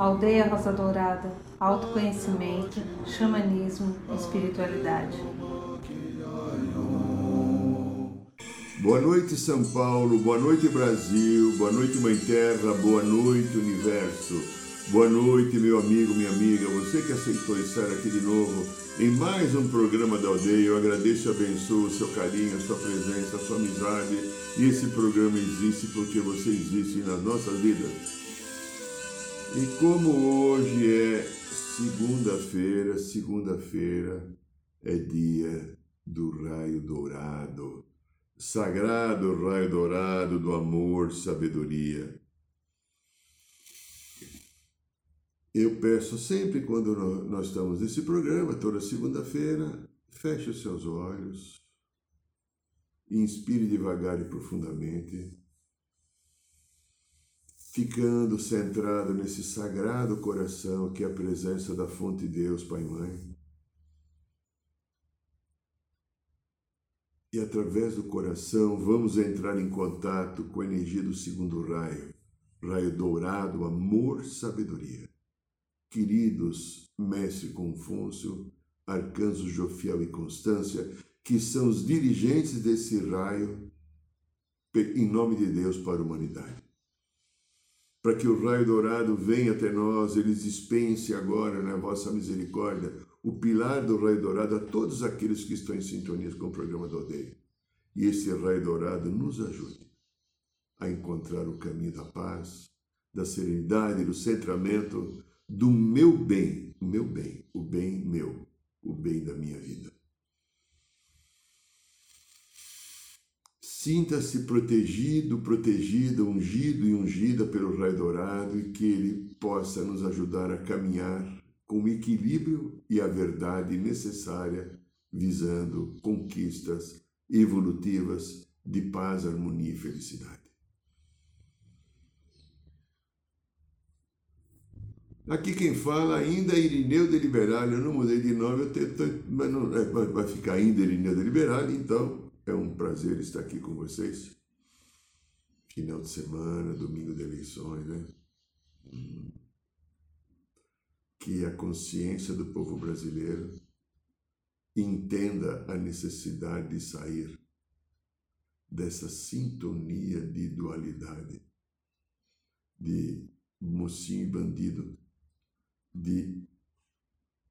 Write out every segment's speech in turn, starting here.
Aldeia Rosa Dourada, autoconhecimento, xamanismo, espiritualidade. Boa noite, São Paulo, boa noite, Brasil, boa noite, Mãe Terra, boa noite, Universo. Boa noite, meu amigo, minha amiga, você que aceitou estar aqui de novo em mais um programa da aldeia. Eu agradeço e abençoo o seu carinho, a sua presença, a sua amizade. E esse programa existe porque você existe nas nossas vidas. E como hoje é segunda-feira, segunda-feira é dia do raio dourado, sagrado raio dourado do amor, sabedoria. Eu peço sempre quando nós estamos nesse programa, toda segunda-feira, feche os seus olhos, inspire devagar e profundamente ficando centrado nesse sagrado coração que é a presença da fonte de Deus, Pai e Mãe. E através do coração vamos entrar em contato com a energia do segundo raio, raio dourado, amor, sabedoria. Queridos Mestre Confúcio, Arcanjo Jofiel e Constância, que são os dirigentes desse raio, em nome de Deus para a humanidade para que o raio dourado venha até nós, eles dispense agora na vossa misericórdia o pilar do raio dourado a todos aqueles que estão em sintonia com o programa do Aldeia. E esse raio dourado nos ajude a encontrar o caminho da paz, da serenidade, do centramento do meu bem, o meu bem, o bem meu, o bem da minha vida. Sinta-se protegido, protegida, ungido e ungida pelo raio dourado e que ele possa nos ajudar a caminhar com o equilíbrio e a verdade necessária, visando conquistas evolutivas de paz, harmonia e felicidade. Aqui quem fala ainda é Irineu de Liberale, eu não mudei de nome, eu tento, mas não, é, vai ficar ainda Irineu de Liberale, então é um prazer estar aqui com vocês. Final de semana, domingo de eleições, né? Que a consciência do povo brasileiro entenda a necessidade de sair dessa sintonia de dualidade, de mocinho e bandido, de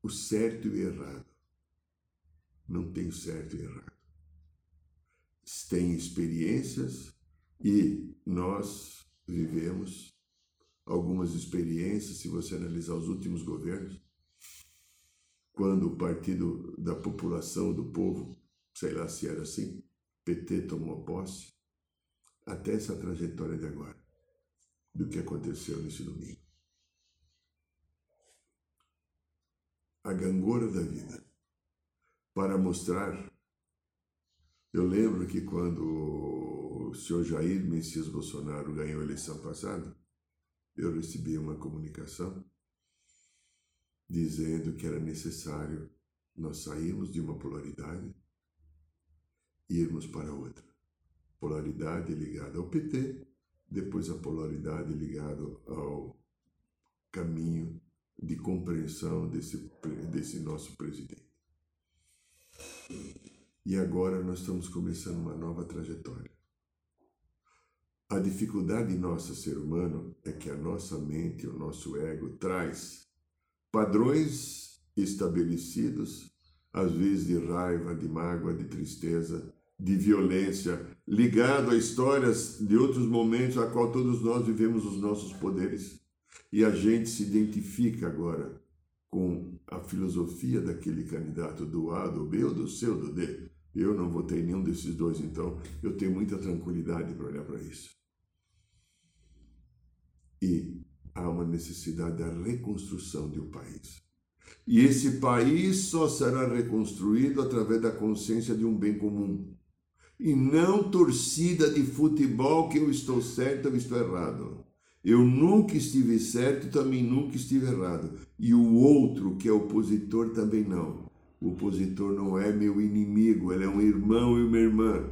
o certo e o errado. Não tem certo e errado têm experiências e nós vivemos algumas experiências, se você analisar os últimos governos, quando o partido da população, do povo, sei lá se era assim, PT tomou posse, até essa trajetória de agora, do que aconteceu nesse domingo. A gangora da vida, para mostrar eu lembro que quando o senhor Jair Messias Bolsonaro ganhou a eleição passada, eu recebi uma comunicação dizendo que era necessário nós sairmos de uma polaridade e irmos para outra. Polaridade ligada ao PT, depois a polaridade ligada ao caminho de compreensão desse, desse nosso presidente. E agora nós estamos começando uma nova trajetória. A dificuldade nossa, ser humano, é que a nossa mente, o nosso ego, traz padrões estabelecidos, às vezes de raiva, de mágoa, de tristeza, de violência, ligado a histórias de outros momentos a qual todos nós vivemos os nossos poderes. E a gente se identifica agora com a filosofia daquele candidato do A, do B ou do C ou do D. Eu não votei nenhum desses dois, então eu tenho muita tranquilidade para olhar para isso. E há uma necessidade da reconstrução de um país. E esse país só será reconstruído através da consciência de um bem comum. E não torcida de futebol que eu estou certo ou estou errado. Eu nunca estive certo também nunca estive errado. E o outro, que é opositor, também não. O opositor não é meu inimigo, ele é um irmão e uma irmã.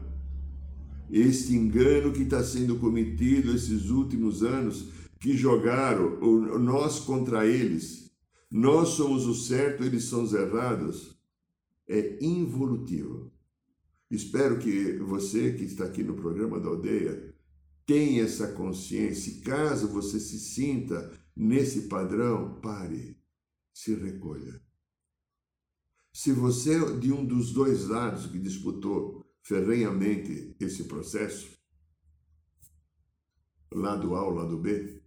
Este engano que está sendo cometido esses últimos anos que jogaram nós contra eles, nós somos o certo, eles são os errados, é involutivo. Espero que você que está aqui no programa da aldeia tenha essa consciência. Caso você se sinta nesse padrão, pare, se recolha. Se você de um dos dois lados que disputou ferrenhamente esse processo, lado A ou lado B,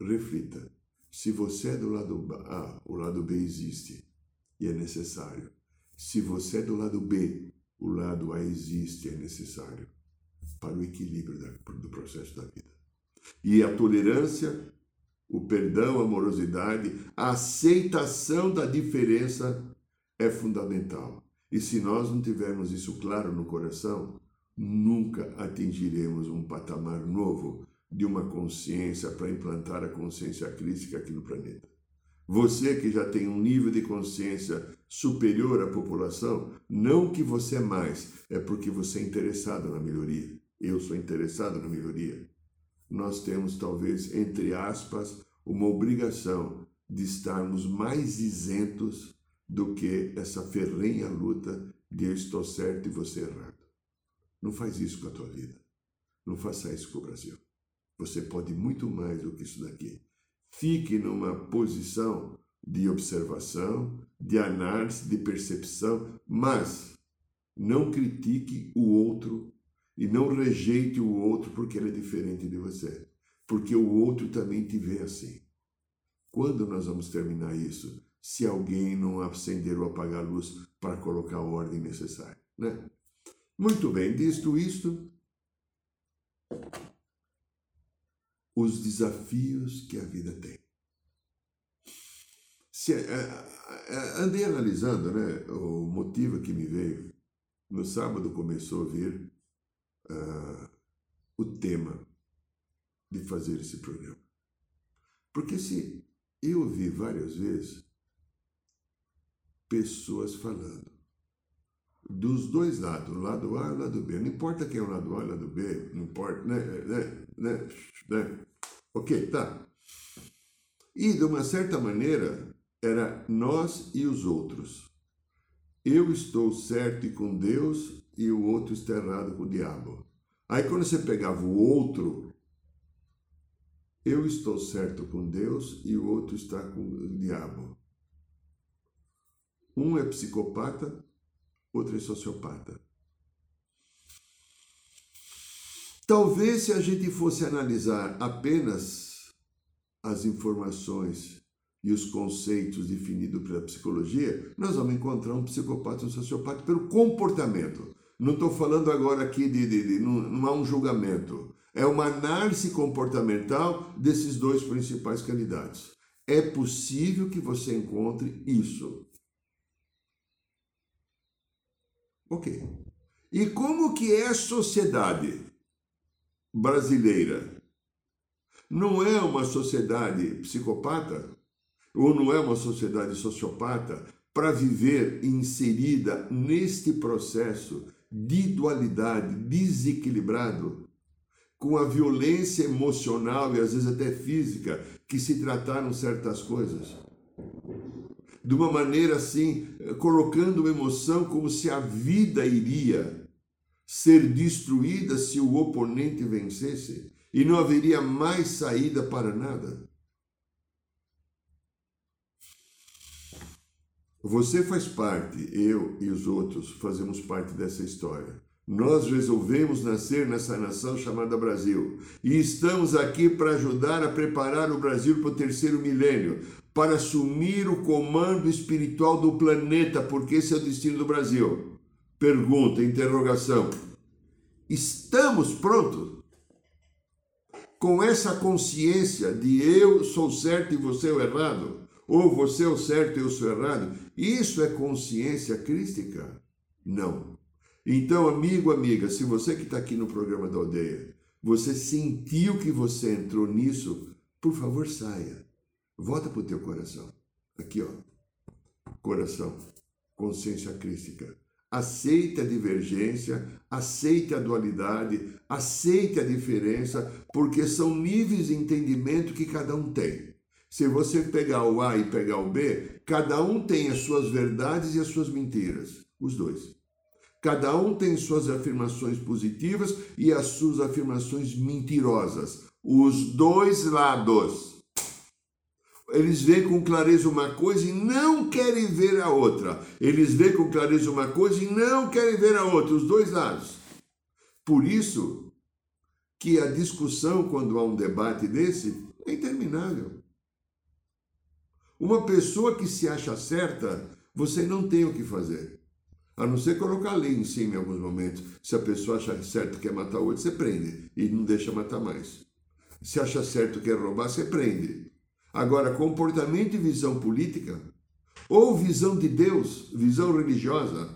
reflita. Se você é do lado A, o lado B existe e é necessário. Se você é do lado B, o lado A existe e é necessário para o equilíbrio do processo da vida. E a tolerância, o perdão, a amorosidade, a aceitação da diferença é fundamental. E se nós não tivermos isso claro no coração, nunca atingiremos um patamar novo de uma consciência para implantar a consciência crítica aqui no planeta. Você que já tem um nível de consciência superior à população, não que você é mais, é porque você é interessado na melhoria. Eu sou interessado na melhoria. Nós temos, talvez, entre aspas, uma obrigação de estarmos mais isentos do que essa ferrenha luta de eu estou certo e você errado. Não faz isso com a tua vida. Não faça isso com o Brasil. Você pode muito mais do que isso daqui. Fique numa posição de observação, de análise, de percepção, mas não critique o outro e não rejeite o outro porque ele é diferente de você, porque o outro também te vê assim. Quando nós vamos terminar isso? Se alguém não acender ou apagar a luz para colocar a ordem necessária, né? Muito bem, dito isto, os desafios que a vida tem. Se, é, é, andei analisando né, o motivo que me veio. No sábado começou a vir uh, o tema de fazer esse programa. Porque se eu vi várias vezes pessoas falando dos dois lados, lado A e lado B. Não importa quem é o lado A e lado B, não importa, né? né, né, né? Ok, tá. E de uma certa maneira era nós e os outros. Eu estou certo e com Deus e o outro está errado com o diabo. Aí quando você pegava o outro, eu estou certo com Deus e o outro está com o diabo. Um é psicopata, outro é sociopata. Talvez se a gente fosse analisar apenas as informações e os conceitos definidos pela psicologia, nós vamos encontrar um psicopata e um sociopata pelo comportamento. Não estou falando agora aqui de, de, de, não, não há um julgamento. É uma análise comportamental desses dois principais candidatos. É possível que você encontre isso. Ok. E como que é a sociedade brasileira? Não é uma sociedade psicopata? Ou não é uma sociedade sociopata para viver inserida neste processo de dualidade desequilibrado, com a violência emocional e às vezes até física que se trataram certas coisas? De uma maneira assim, colocando emoção como se a vida iria ser destruída se o oponente vencesse e não haveria mais saída para nada. Você faz parte, eu e os outros fazemos parte dessa história. Nós resolvemos nascer nessa nação chamada Brasil e estamos aqui para ajudar a preparar o Brasil para o terceiro milênio, para assumir o comando espiritual do planeta, porque esse é o destino do Brasil. Pergunta, interrogação. Estamos prontos? Com essa consciência de eu sou certo e você é o errado, ou você é o certo e eu sou errado, isso é consciência crística? Não. Então, amigo, amiga, se você que está aqui no programa da aldeia, você sentiu que você entrou nisso, por favor, saia. Volta para o teu coração. Aqui, ó. Coração. Consciência crística. aceite a divergência, aceite a dualidade, aceite a diferença, porque são níveis de entendimento que cada um tem. Se você pegar o A e pegar o B, cada um tem as suas verdades e as suas mentiras, os dois. Cada um tem suas afirmações positivas e as suas afirmações mentirosas. Os dois lados. Eles veem com clareza uma coisa e não querem ver a outra. Eles veem com clareza uma coisa e não querem ver a outra. Os dois lados. Por isso que a discussão, quando há um debate desse, é interminável. Uma pessoa que se acha certa, você não tem o que fazer. A não ser colocar lei em cima em alguns momentos. Se a pessoa achar certo que quer matar outro, você prende e não deixa matar mais. Se acha certo que quer roubar, você prende. Agora, comportamento e visão política, ou visão de Deus, visão religiosa,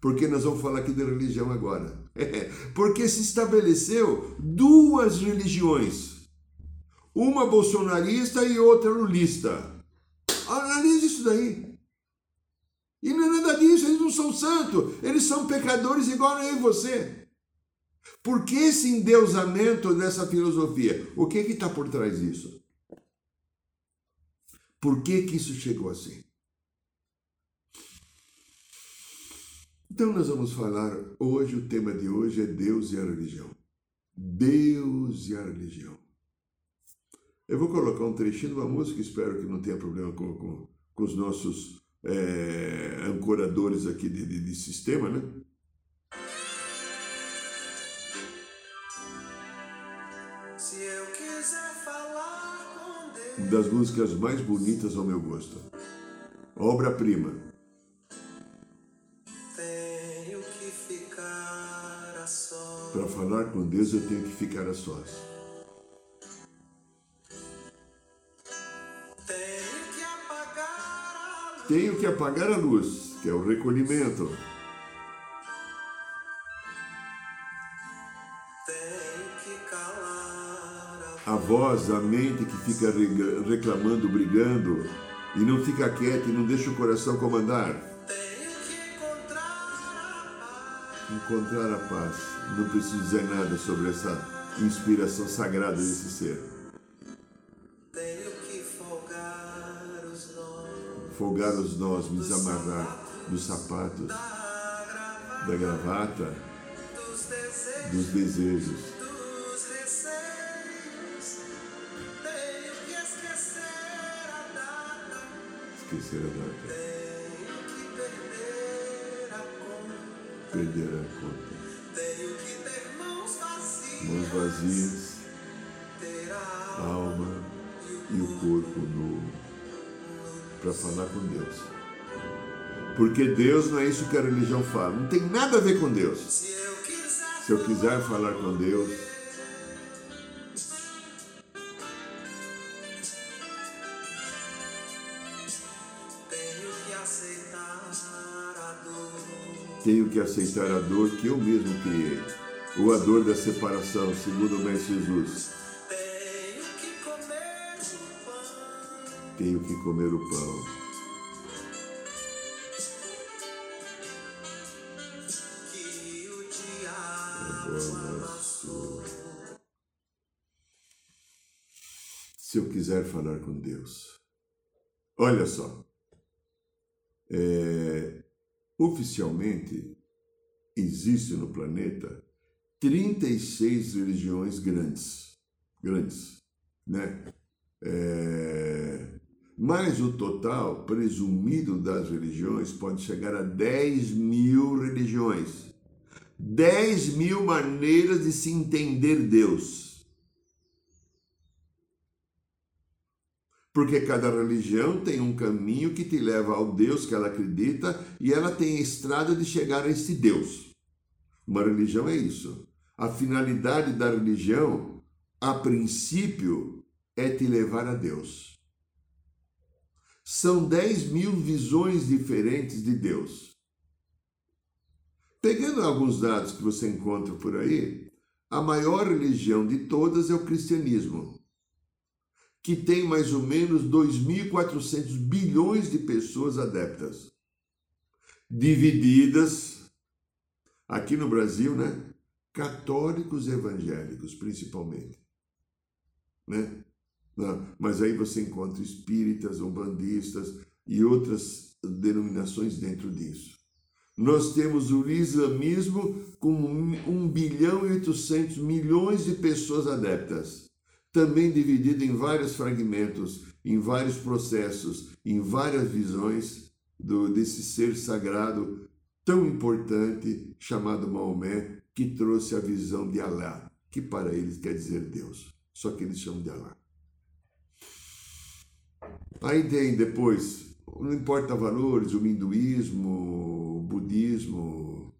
porque nós vamos falar aqui de religião agora. porque se estabeleceu duas religiões, uma bolsonarista e outra lulista. Analise isso daí. E não é nada disso, eles não são santos, eles são pecadores igual eu e você. Por que esse endeusamento dessa filosofia? O que é está por trás disso? Por que, que isso chegou assim? Então nós vamos falar hoje, o tema de hoje é Deus e a religião. Deus e a religião. Eu vou colocar um trechinho de uma música, espero que não tenha problema com, com, com os nossos é, ancoradores aqui de, de, de sistema, né? Das músicas mais bonitas ao meu gosto. Obra-prima. Para falar com Deus eu tenho que ficar a sós. tenho que apagar a luz, que é o recolhimento. Voz, a mente que fica reclamando, brigando e não fica quieta e não deixa o coração comandar. Encontrar a paz. Não preciso dizer nada sobre essa inspiração sagrada desse ser. folgar os nós, me desamarrar dos sapatos, da gravata, dos desejos. Esquecer a data. Perder a conta. Mãos vazias, alma e o corpo novo para falar com Deus. Porque Deus não é isso que a religião fala. Não tem nada a ver com Deus. Se eu quiser falar com Deus, tenho que aceitar a dor que eu mesmo criei, ou a dor da separação, segundo o Mestre Jesus. tenho que comer o pão. Se eu quiser falar com Deus. Olha só. É, oficialmente, existe no planeta 36 religiões grandes. Grandes, né? É, mas o total presumido das religiões pode chegar a 10 mil religiões. 10 mil maneiras de se entender Deus. Porque cada religião tem um caminho que te leva ao Deus que ela acredita e ela tem a estrada de chegar a esse Deus. Uma religião é isso. A finalidade da religião, a princípio, é te levar a Deus. São 10 mil visões diferentes de Deus. Pegando alguns dados que você encontra por aí, a maior religião de todas é o cristianismo, que tem mais ou menos 2.400 bilhões de pessoas adeptas. divididas. Aqui no Brasil, né? Católicos evangélicos, principalmente. Né? Mas aí você encontra espíritas, umbandistas e outras denominações dentro disso. Nós temos o islamismo com 1 bilhão e 800 milhões de pessoas adeptas, também dividido em vários fragmentos, em vários processos, em várias visões do, desse ser sagrado tão importante chamado Maomé, que trouxe a visão de Alá, que para eles quer dizer Deus, só que eles chamam de Alá. Aí tem depois, não importa valores, o hinduísmo, o budismo,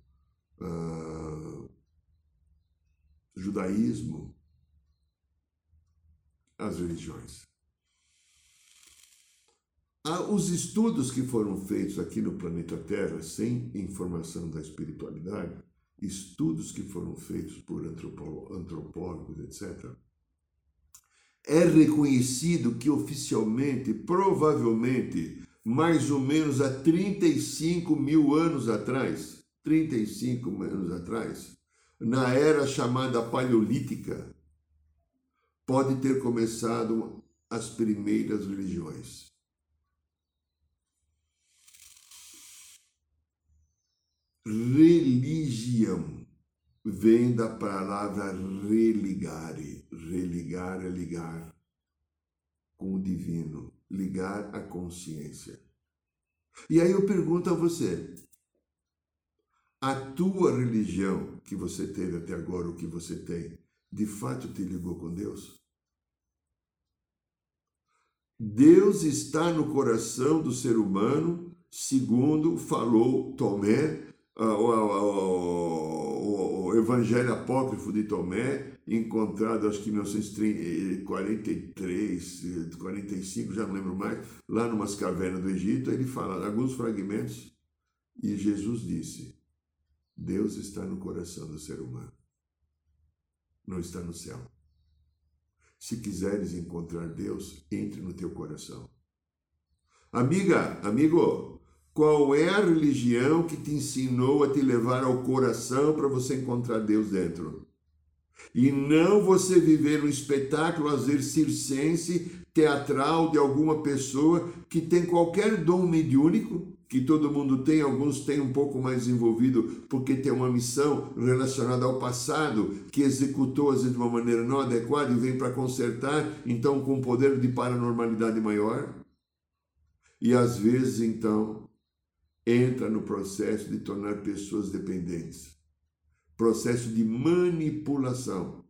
uh, judaísmo, as religiões. Os estudos que foram feitos aqui no planeta Terra, sem informação da espiritualidade, estudos que foram feitos por antropólogos, etc., é reconhecido que oficialmente, provavelmente, mais ou menos há 35 mil anos atrás, 35 anos atrás, na era chamada paleolítica, pode ter começado as primeiras religiões. Religião vem da palavra religare. Religar é ligar com o divino, ligar a consciência. E aí eu pergunto a você: a tua religião que você teve até agora, o que você tem, de fato te ligou com Deus? Deus está no coração do ser humano, segundo falou Tomé, o, Evangelho Apócrifo de Tomé, encontrado acho que em 1943, 45, já não lembro mais, lá numas cavernas do Egito, ele fala alguns fragmentos e Jesus disse: Deus está no coração do ser humano, não está no céu. Se quiseres encontrar Deus, entre no teu coração. Amiga, amigo, qual é a religião que te ensinou a te levar ao coração para você encontrar Deus dentro? E não você viver um espetáculo, às vezes circense, teatral de alguma pessoa que tem qualquer dom mediúnico, que todo mundo tem, alguns têm um pouco mais desenvolvido porque tem uma missão relacionada ao passado, que executou às vezes de uma maneira não adequada e vem para consertar, então com um poder de paranormalidade maior. E às vezes então entra no processo de tornar pessoas dependentes processo de manipulação,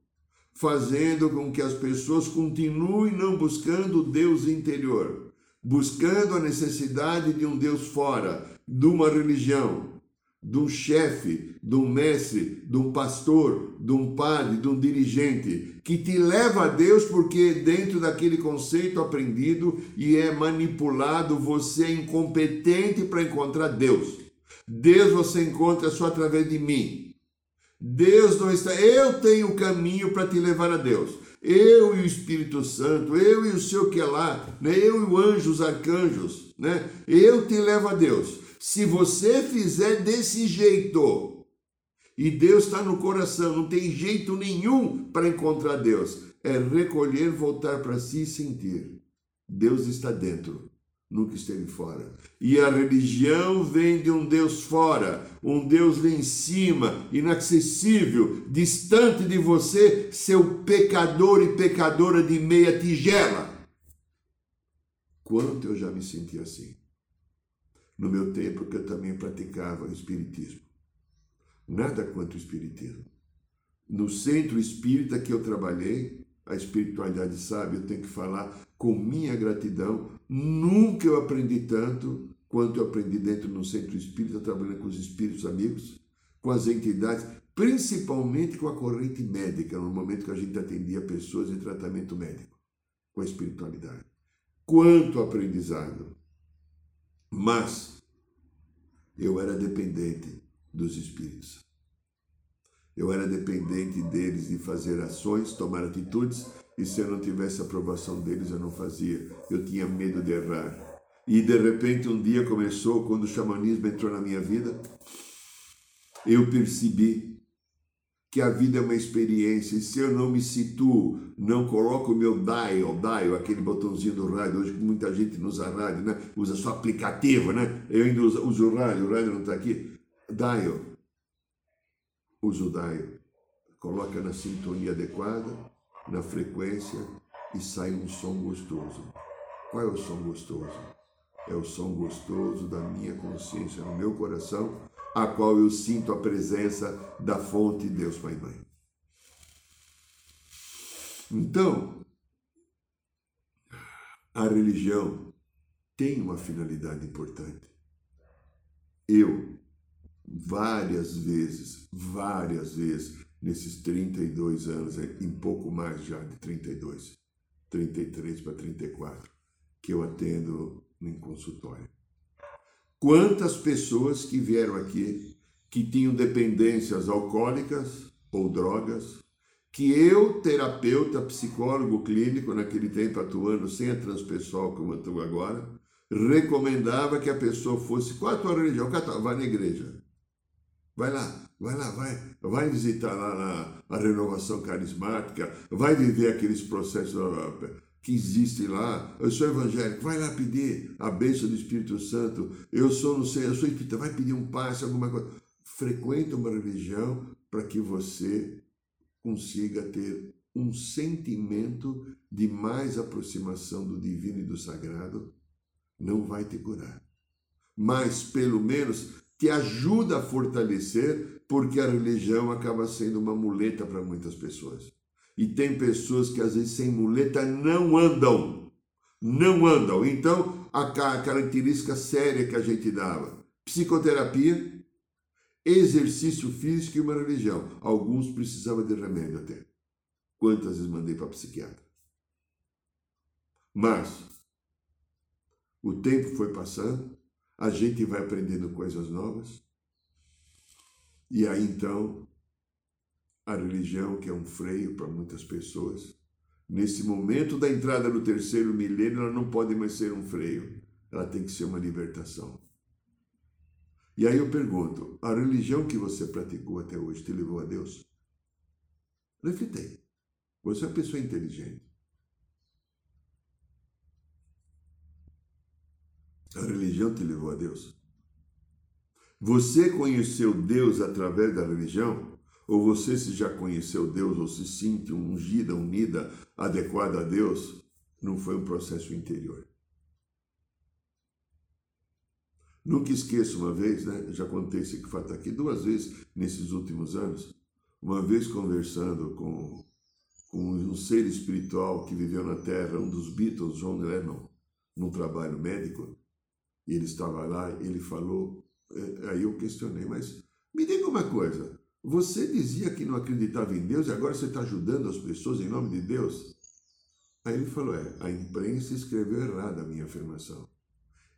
fazendo com que as pessoas continuem não buscando o Deus interior, buscando a necessidade de um Deus fora, de uma religião, de um chefe, de um mestre, de um pastor, de um padre, de um dirigente, que te leva a Deus porque dentro daquele conceito aprendido e é manipulado, você é incompetente para encontrar Deus. Deus você encontra só através de mim. Deus não está. Eu tenho o caminho para te levar a Deus. Eu e o Espírito Santo, eu e o seu que é lá, né? eu e o anjo, os arcanjos, né? Eu te levo a Deus. Se você fizer desse jeito, e Deus está no coração, não tem jeito nenhum para encontrar Deus, é recolher, voltar para si e sentir. Deus está dentro, nunca esteve fora. E a religião vem de um Deus fora, um Deus lá em cima, inacessível, distante de você, seu pecador e pecadora de meia tigela. Quanto eu já me senti assim no meu tempo que eu também praticava o espiritismo. Nada quanto o espiritismo. No centro espírita que eu trabalhei, a espiritualidade sabe, eu tenho que falar com minha gratidão. Nunca eu aprendi tanto quanto eu aprendi dentro do centro espírita, trabalhando com os espíritos amigos, com as entidades, principalmente com a corrente médica, no momento que a gente atendia pessoas em tratamento médico, com a espiritualidade. Quanto aprendizado! Mas eu era dependente dos espíritos. Eu era dependente deles de fazer ações, tomar atitudes, e se eu não tivesse a aprovação deles, eu não fazia. Eu tinha medo de errar. E de repente um dia começou, quando o xamanismo entrou na minha vida, eu percebi que a vida é uma experiência, e se eu não me situo, não coloco o meu dial, dial, aquele botãozinho do rádio, hoje muita gente não usa rádio, né? usa só aplicativo, né? Eu ainda uso, uso o rádio, o rádio não está aqui. Dial, usa o dial, coloca na sintonia adequada, na frequência e sai um som gostoso. Qual é o som gostoso? É o som gostoso da minha consciência, no meu coração, a qual eu sinto a presença da fonte Deus Pai e Mãe. Então, a religião tem uma finalidade importante. Eu, várias vezes, várias vezes, nesses 32 anos, em pouco mais já de 32, 33 para 34, que eu atendo em consultório. Quantas pessoas que vieram aqui que tinham dependências alcoólicas ou drogas, que eu, terapeuta, psicólogo clínico, naquele tempo atuando sem a transpessoal como atuo agora, recomendava que a pessoa fosse, qual a tua religião? Vai na igreja. Vai lá, vai lá, vai, vai visitar lá a renovação carismática, vai viver aqueles processos que existem lá. Eu sou evangélico, vai lá pedir a bênção do Espírito Santo. Eu sou, não sei, eu sou espírita, vai pedir um passe, alguma coisa. Frequenta uma religião para que você consiga ter um sentimento de mais aproximação do divino e do sagrado. Não vai te curar, mas pelo menos te ajuda a fortalecer, porque a religião acaba sendo uma muleta para muitas pessoas. E tem pessoas que às vezes sem muleta não andam. Não andam. Então, a característica séria que a gente dava: psicoterapia, exercício físico e uma religião. Alguns precisavam de remédio até. Quantas vezes mandei para psiquiatra? Mas o tempo foi passando, a gente vai aprendendo coisas novas. E aí então a religião, que é um freio para muitas pessoas, nesse momento da entrada no terceiro milênio, ela não pode mais ser um freio, ela tem que ser uma libertação. E aí eu pergunto: a religião que você praticou até hoje te levou a Deus? Reflitei. Você é uma pessoa inteligente. A religião te levou a Deus? Você conheceu Deus através da religião? Ou você se já conheceu Deus ou se sente ungida, unida, adequada a Deus, não foi um processo interior. Nunca esqueço uma vez, né? Já contei esse fato aqui duas vezes nesses últimos anos. Uma vez conversando com, com um ser espiritual que viveu na Terra, um dos Beatles, John Lennon, num trabalho médico, e ele estava lá, ele falou, é, aí eu questionei, mas me diga uma coisa, você dizia que não acreditava em Deus e agora você está ajudando as pessoas em nome de Deus? Aí ele falou: É, a imprensa escreveu errada a minha afirmação.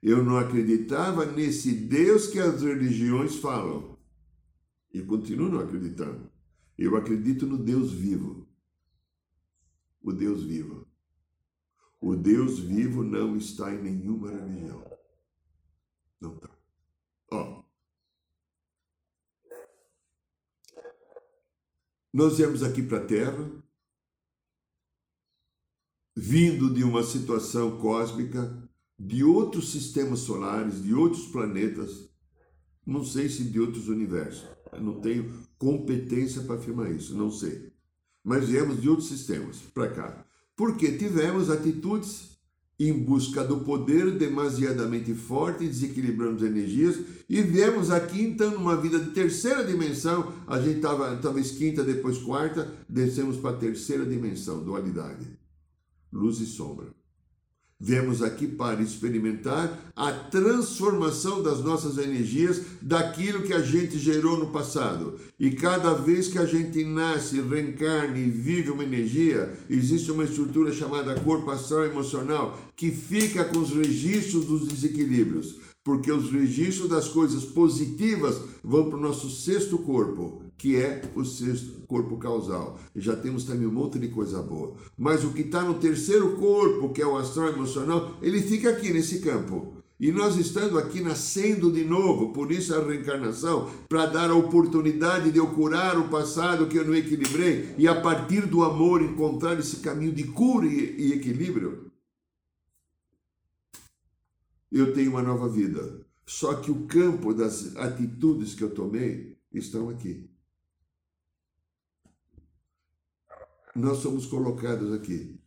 Eu não acreditava nesse Deus que as religiões falam. E continuo não acreditando. Eu acredito no Deus vivo. O Deus vivo. O Deus vivo não está em nenhuma religião. Está. Ó, Nós viemos aqui para a Terra, vindo de uma situação cósmica, de outros sistemas solares, de outros planetas, não sei se de outros universos. Eu não tenho competência para afirmar isso, não sei. Mas viemos de outros sistemas para cá. Porque tivemos atitudes em busca do poder demasiadamente forte, desequilibramos energias e viemos aqui então numa vida de terceira dimensão. A gente estava talvez quinta, depois quarta, descemos para a terceira dimensão, dualidade, luz e sombra. Viemos aqui para experimentar a transformação das nossas energias daquilo que a gente gerou no passado. E cada vez que a gente nasce, reencarna e vive uma energia, existe uma estrutura chamada corpo astral emocional que fica com os registros dos desequilíbrios. Porque os registros das coisas positivas vão para o nosso sexto corpo, que é o sexto corpo causal. E já temos também um monte de coisa boa. Mas o que está no terceiro corpo, que é o astral emocional, ele fica aqui nesse campo. E nós estando aqui nascendo de novo, por isso a reencarnação, para dar a oportunidade de eu curar o passado que eu não equilibrei e a partir do amor encontrar esse caminho de cura e, equilíbrio. Eu tenho uma nova vida. Só que o campo das atitudes que eu tomei estão aqui. Nós somos colocados aqui.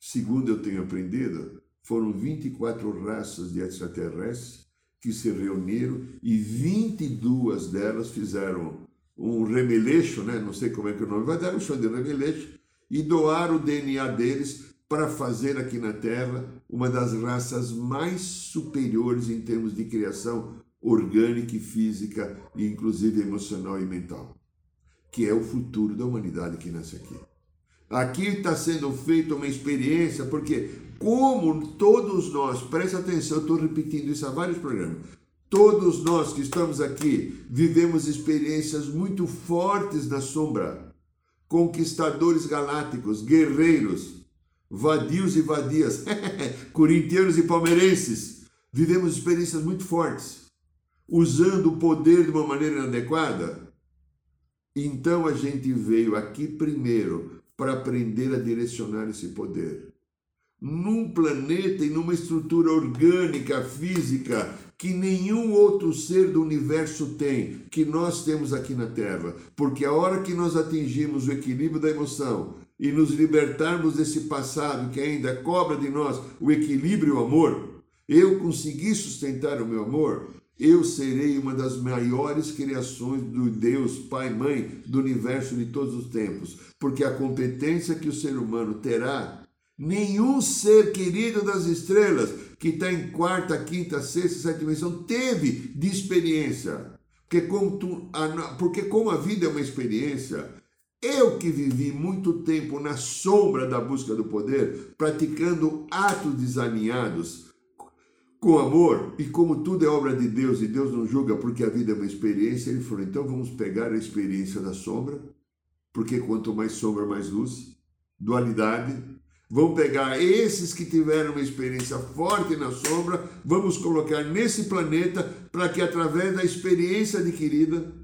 Segundo eu tenho aprendido, foram 24 raças de extraterrestres que se reuniram e 22 delas fizeram um remeleixo, né? não sei como é que é o nome vai dar, um show de remeleixo, e doaram o DNA deles para fazer aqui na Terra uma das raças mais superiores em termos de criação orgânica e física, e inclusive emocional e mental, que é o futuro da humanidade que nasce aqui. Aqui está sendo feita uma experiência, porque como todos nós, presta atenção, estou repetindo isso há vários programas, todos nós que estamos aqui vivemos experiências muito fortes na sombra, conquistadores galácticos, guerreiros, vadios e vadias, corintianos e palmeirenses, vivemos experiências muito fortes, usando o poder de uma maneira inadequada. Então a gente veio aqui primeiro para aprender a direcionar esse poder. Num planeta e numa estrutura orgânica, física, que nenhum outro ser do universo tem, que nós temos aqui na Terra. Porque a hora que nós atingimos o equilíbrio da emoção e nos libertarmos desse passado que ainda cobra de nós o equilíbrio e o amor, eu consegui sustentar o meu amor, eu serei uma das maiores criações do Deus, Pai, Mãe, do universo de todos os tempos, porque a competência que o ser humano terá, nenhum ser querido das estrelas que está em quarta, quinta, sexta, sétima dimensão teve de experiência. Porque como, tu, porque como a vida é uma experiência, eu que vivi muito tempo na sombra da busca do poder, praticando atos desalinhados, com amor, e como tudo é obra de Deus e Deus não julga porque a vida é uma experiência, ele falou: então vamos pegar a experiência da sombra, porque quanto mais sombra, mais luz, dualidade. Vamos pegar esses que tiveram uma experiência forte na sombra, vamos colocar nesse planeta para que através da experiência adquirida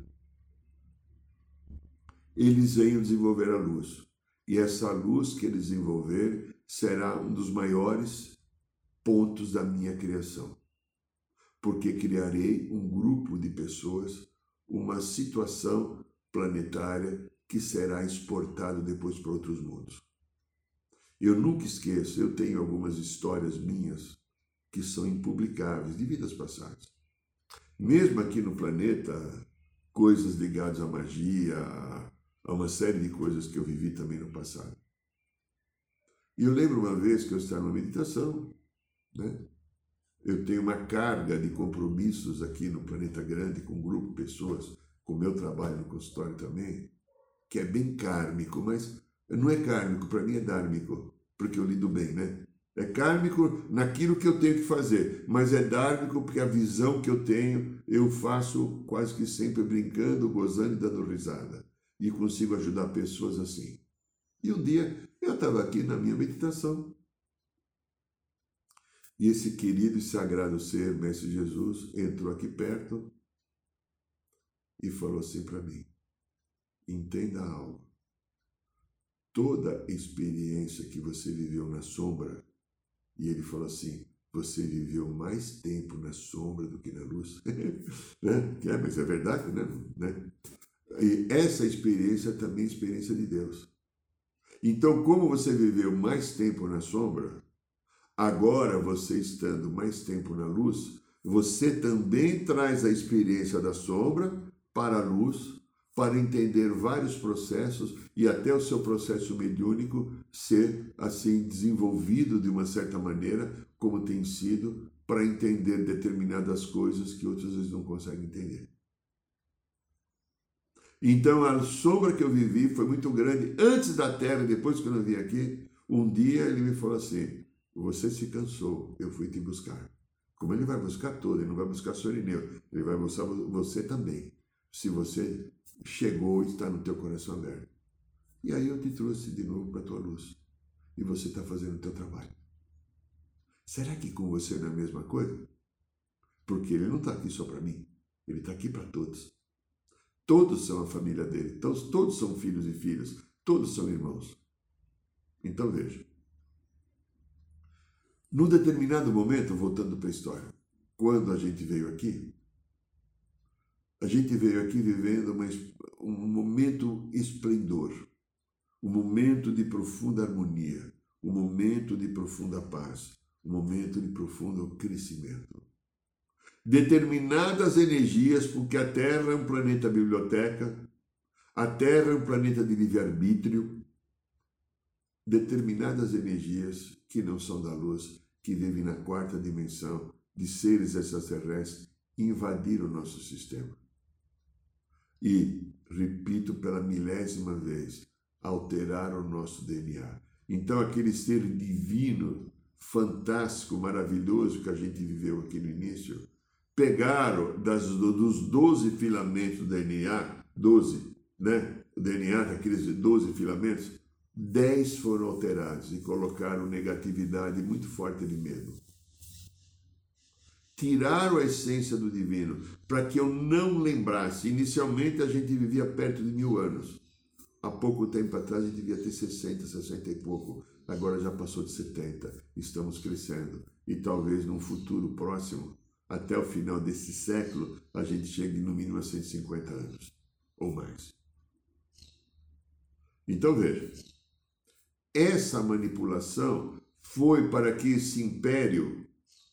eles venham desenvolver a luz. E essa luz que eles desenvolverem será um dos maiores pontos da minha criação. Porque criarei um grupo de pessoas, uma situação planetária que será exportado depois para outros mundos. Eu nunca esqueço, eu tenho algumas histórias minhas que são impublicáveis de vidas passadas. Mesmo aqui no planeta, coisas ligadas à magia, a uma série de coisas que eu vivi também no passado. E eu lembro uma vez que eu estava numa meditação né? Eu tenho uma carga de compromissos aqui no Planeta Grande com um grupo de pessoas, com meu trabalho no consultório também, que é bem kármico, mas não é kármico, para mim é dármico, porque eu lido bem, né? É kármico naquilo que eu tenho que fazer, mas é dármico porque a visão que eu tenho eu faço quase que sempre brincando, gozando e dando risada. E consigo ajudar pessoas assim. E um dia eu estava aqui na minha meditação e esse querido e sagrado ser, Mestre Jesus, entrou aqui perto e falou assim para mim: entenda algo. Toda experiência que você viveu na sombra, e ele falou assim: você viveu mais tempo na sombra do que na luz. né? É, mas é verdade, né? né? E essa experiência também é experiência de Deus. Então, como você viveu mais tempo na sombra, Agora, você estando mais tempo na luz, você também traz a experiência da sombra para a luz, para entender vários processos e até o seu processo mediúnico ser assim desenvolvido de uma certa maneira, como tem sido, para entender determinadas coisas que outras vezes não conseguem entender. Então a sombra que eu vivi foi muito grande antes da Terra, depois que eu vim aqui. Um dia ele me falou assim: você se cansou, eu fui te buscar. Como ele vai buscar todo, ele não vai buscar só Irineu, ele vai buscar você também. Se você chegou e está no teu coração aberto. E aí eu te trouxe de novo para a tua luz. E você está fazendo o teu trabalho. Será que com você não é a mesma coisa? Porque ele não está aqui só para mim. Ele está aqui para todos. Todos são a família dele. Todos, todos são filhos e filhas. Todos são irmãos. Então veja. Num determinado momento, voltando para a história, quando a gente veio aqui, a gente veio aqui vivendo uma, um momento esplendor, um momento de profunda harmonia, um momento de profunda paz, um momento de profundo crescimento. Determinadas energias, porque a Terra é um planeta biblioteca, a Terra é um planeta de livre-arbítrio, determinadas energias que não são da luz, que vivem na quarta dimensão de seres extraterrestres, invadiram o nosso sistema. E, repito pela milésima vez, alteraram o nosso DNA. Então, aquele ser divino, fantástico, maravilhoso que a gente viveu aqui no início, pegaram das, dos 12 filamentos do DNA, 12, né? O DNA daqueles 12 filamentos, 10 foram alterados e colocaram negatividade muito forte de medo tiraram a essência do divino, para que eu não lembrasse. Inicialmente a gente vivia perto de mil anos. Há pouco tempo atrás a gente devia ter 60, 60 e pouco. Agora já passou de 70. Estamos crescendo. E talvez num futuro próximo, até o final desse século, a gente chegue no mínimo a 150 anos ou mais. Então veja, essa manipulação foi para que esse império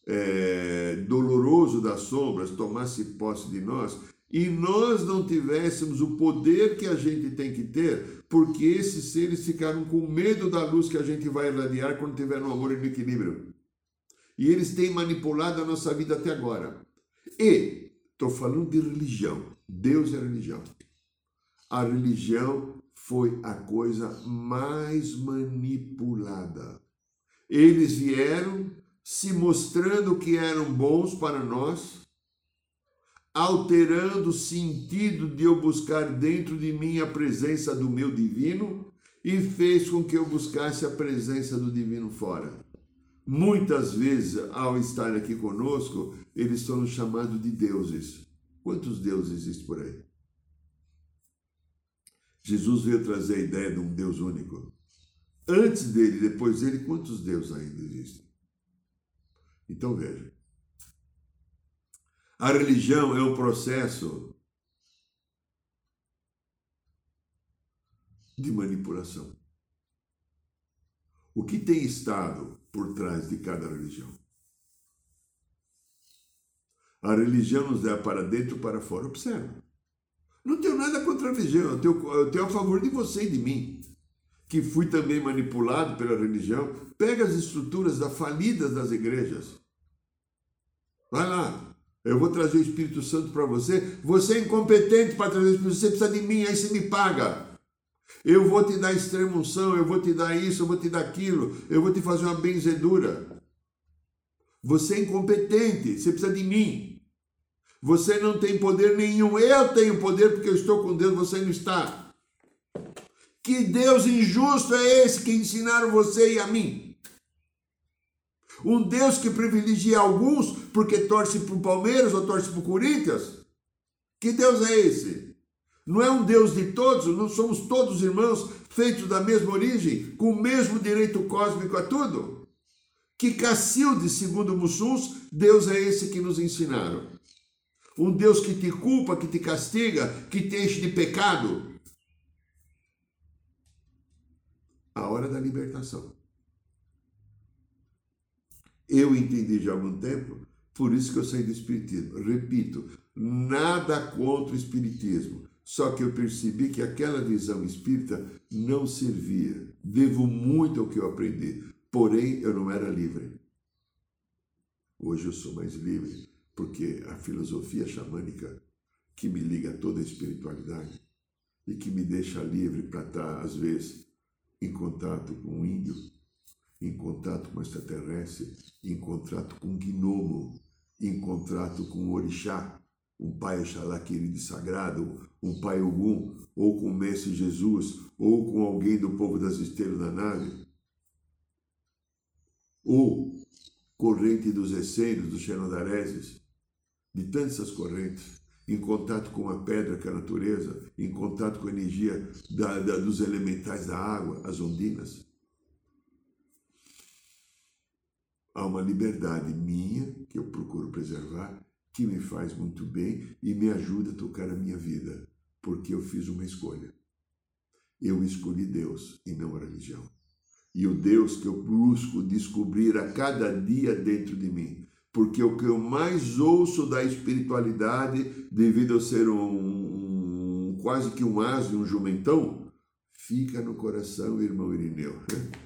é, doloroso das sombras tomasse posse de nós e nós não tivéssemos o poder que a gente tem que ter, porque esses seres ficaram com medo da luz que a gente vai irradiar quando tiver no amor e no equilíbrio. E eles têm manipulado a nossa vida até agora. E estou falando de religião. Deus é religião. A religião foi a coisa mais manipulada. Eles vieram se mostrando que eram bons para nós, alterando o sentido de eu buscar dentro de mim a presença do meu divino e fez com que eu buscasse a presença do divino fora. Muitas vezes, ao estar aqui conosco, eles são chamados de deuses. Quantos deuses existem por aí? Jesus veio trazer a ideia de um Deus único. Antes dele, depois dele, quantos deuses ainda existem? Então veja. A religião é um processo de manipulação. O que tem estado por trás de cada religião? A religião nos leva para dentro e para fora. Observa. Não tenho nada contra a religião, eu tenho, eu tenho a favor de você e de mim, que fui também manipulado pela religião. Pega as estruturas da falidas das igrejas. Vai lá. Eu vou trazer o Espírito Santo para você. Você é incompetente para trazer o Espírito Santo. Você precisa de mim, aí você me paga. Eu vou te dar extrema unção, eu vou te dar isso, eu vou te dar aquilo, eu vou te fazer uma benzedura. Você é incompetente, você precisa de mim. Você não tem poder nenhum. Eu tenho poder porque eu estou com Deus, você não está. Que Deus injusto é esse que ensinaram você e a mim? Um Deus que privilegia alguns porque torce para o Palmeiras ou torce para o Corinthians? Que Deus é esse? Não é um Deus de todos, não somos todos irmãos feitos da mesma origem, com o mesmo direito cósmico a tudo? Que Cacilde, segundo Mussuns, Deus é esse que nos ensinaram. Um Deus que te culpa, que te castiga, que te enche de pecado. A hora da libertação. Eu entendi já há algum tempo, por isso que eu saí do Espiritismo. Repito, nada contra o Espiritismo, só que eu percebi que aquela visão espírita não servia. Devo muito ao que eu aprendi, porém eu não era livre. Hoje eu sou mais livre, porque a filosofia xamânica que me liga a toda a espiritualidade e que me deixa livre para estar, às vezes, em contato com um índio, em contato com extraterrestre, em contato com gnomo, em contato com orixá. um pai Oxalá querido e sagrado, um pai Ogum, ou com o Mestre Jesus, ou com alguém do povo das estrelas da nave, ou corrente dos essênios, dos xenodareses, de tantas correntes, em contato com a pedra, que é a natureza, em contato com a energia da, da, dos elementais da água, as ondinas. Há uma liberdade minha, que eu procuro preservar, que me faz muito bem e me ajuda a tocar a minha vida, porque eu fiz uma escolha. Eu escolhi Deus e não a religião. E o Deus que eu busco descobrir a cada dia dentro de mim. Porque o que eu mais ouço da espiritualidade, devido a ser um, um quase que um asno, um jumentão, fica no coração, irmão Irineu.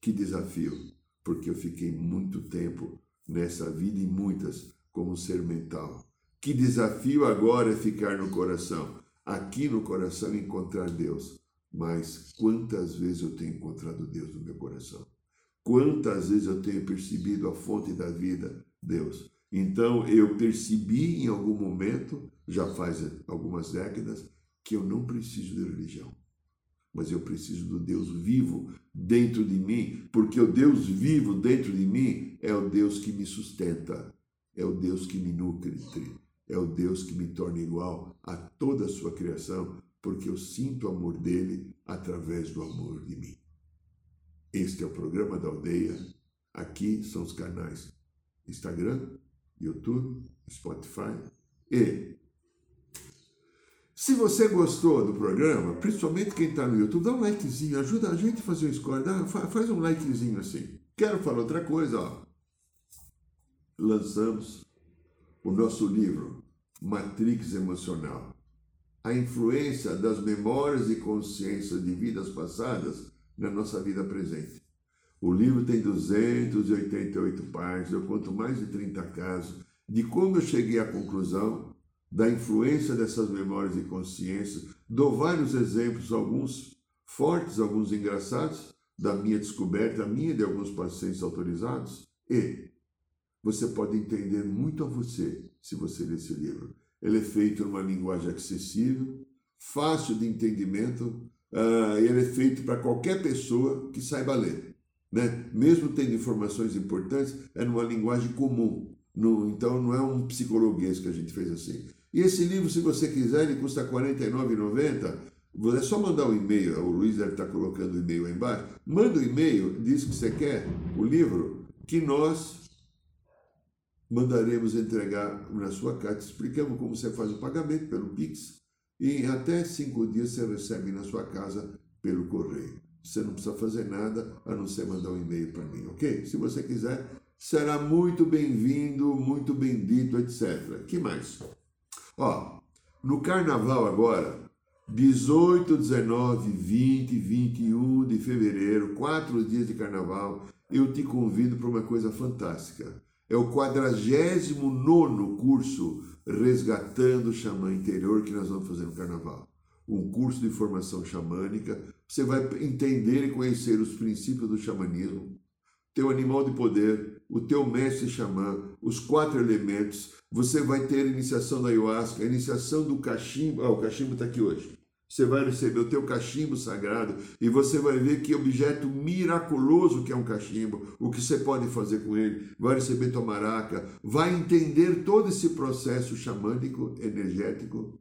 Que desafio, porque eu fiquei muito tempo nessa vida e muitas como ser mental. Que desafio agora é ficar no coração, aqui no coração encontrar Deus. Mas quantas vezes eu tenho encontrado Deus no meu coração? Quantas vezes eu tenho percebido a fonte da vida, Deus? Então eu percebi em algum momento, já faz algumas décadas, que eu não preciso de religião, mas eu preciso do Deus vivo dentro de mim, porque o Deus vivo dentro de mim é o Deus que me sustenta, é o Deus que me nutre, é o Deus que me torna igual a toda a sua criação, porque eu sinto o amor dele através do amor de mim. Este é o programa da aldeia. Aqui são os canais Instagram, YouTube, Spotify e se você gostou do programa, principalmente quem está no YouTube, dá um likezinho, ajuda a gente a fazer o score, dá, faz um likezinho assim. Quero falar outra coisa, ó lançamos o nosso livro Matrix Emocional. A influência das memórias e consciências de vidas passadas na nossa vida presente. O livro tem 288 páginas, eu conto mais de 30 casos de como eu cheguei à conclusão da influência dessas memórias e consciências. Dou vários exemplos, alguns fortes, alguns engraçados, da minha descoberta, minha e de alguns pacientes autorizados, e você pode entender muito a você se você ler esse livro. Ele é feito numa linguagem acessível, fácil de entendimento, uh, ele é feito para qualquer pessoa que saiba ler. Né? Mesmo tendo informações importantes, é numa linguagem comum. No, então não é um psicologuês que a gente fez assim. E esse livro, se você quiser, ele custa R$ 49,90. É só mandar um e-mail, o Luiz deve estar colocando o e-mail aí embaixo. Manda o um e-mail, diz que você quer o livro, que nós mandaremos entregar na sua carta. Explicamos como você faz o pagamento pelo Pix e em até cinco dias você recebe na sua casa pelo correio. Você não precisa fazer nada a não ser mandar um e-mail para mim, ok? Se você quiser, será muito bem-vindo, muito bendito, etc. que mais? Ó, no carnaval agora, 18, 19, 20, 21 de fevereiro, quatro dias de carnaval, eu te convido para uma coisa fantástica é o 49 curso Resgatando o Xamã Interior que nós vamos fazer no Carnaval. Um curso de formação xamânica. Você vai entender e conhecer os princípios do xamanismo, teu animal de poder, o teu mestre xamã, os quatro elementos. Você vai ter a iniciação da ayahuasca, a iniciação do cachimbo. Ah, o cachimbo está aqui hoje você vai receber o teu cachimbo sagrado e você vai ver que objeto miraculoso que é um cachimbo, o que você pode fazer com ele, vai receber tua maraca, vai entender todo esse processo xamânico, energético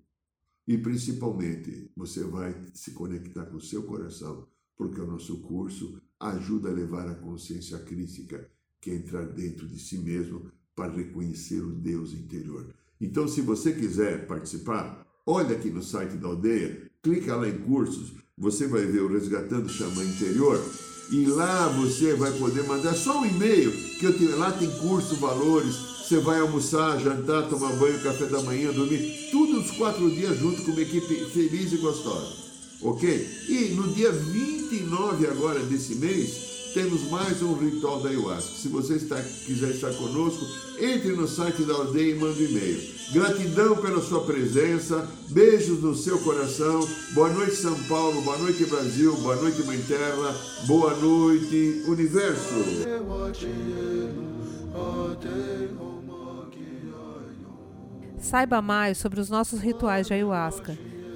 e principalmente você vai se conectar com o seu coração, porque o nosso curso ajuda a levar a consciência crítica, que é entrar dentro de si mesmo para reconhecer o Deus interior. Então, se você quiser participar, olha aqui no site da aldeia, clica lá em cursos, você vai ver o Resgatando Xamã Interior e lá você vai poder mandar só um e-mail, que eu tenho, lá tem curso, valores, você vai almoçar, jantar, tomar banho, café da manhã, dormir, tudo os quatro dias junto com uma equipe feliz e gostosa, ok? E no dia 29 agora desse mês, temos mais um ritual da ayahuasca. Se você está, quiser estar conosco, entre no site da aldeia e mande um e-mail. Gratidão pela sua presença, beijos no seu coração. Boa noite, São Paulo. Boa noite, Brasil. Boa noite, Mãe Terra. Boa noite, Universo. Saiba mais sobre os nossos rituais de ayahuasca,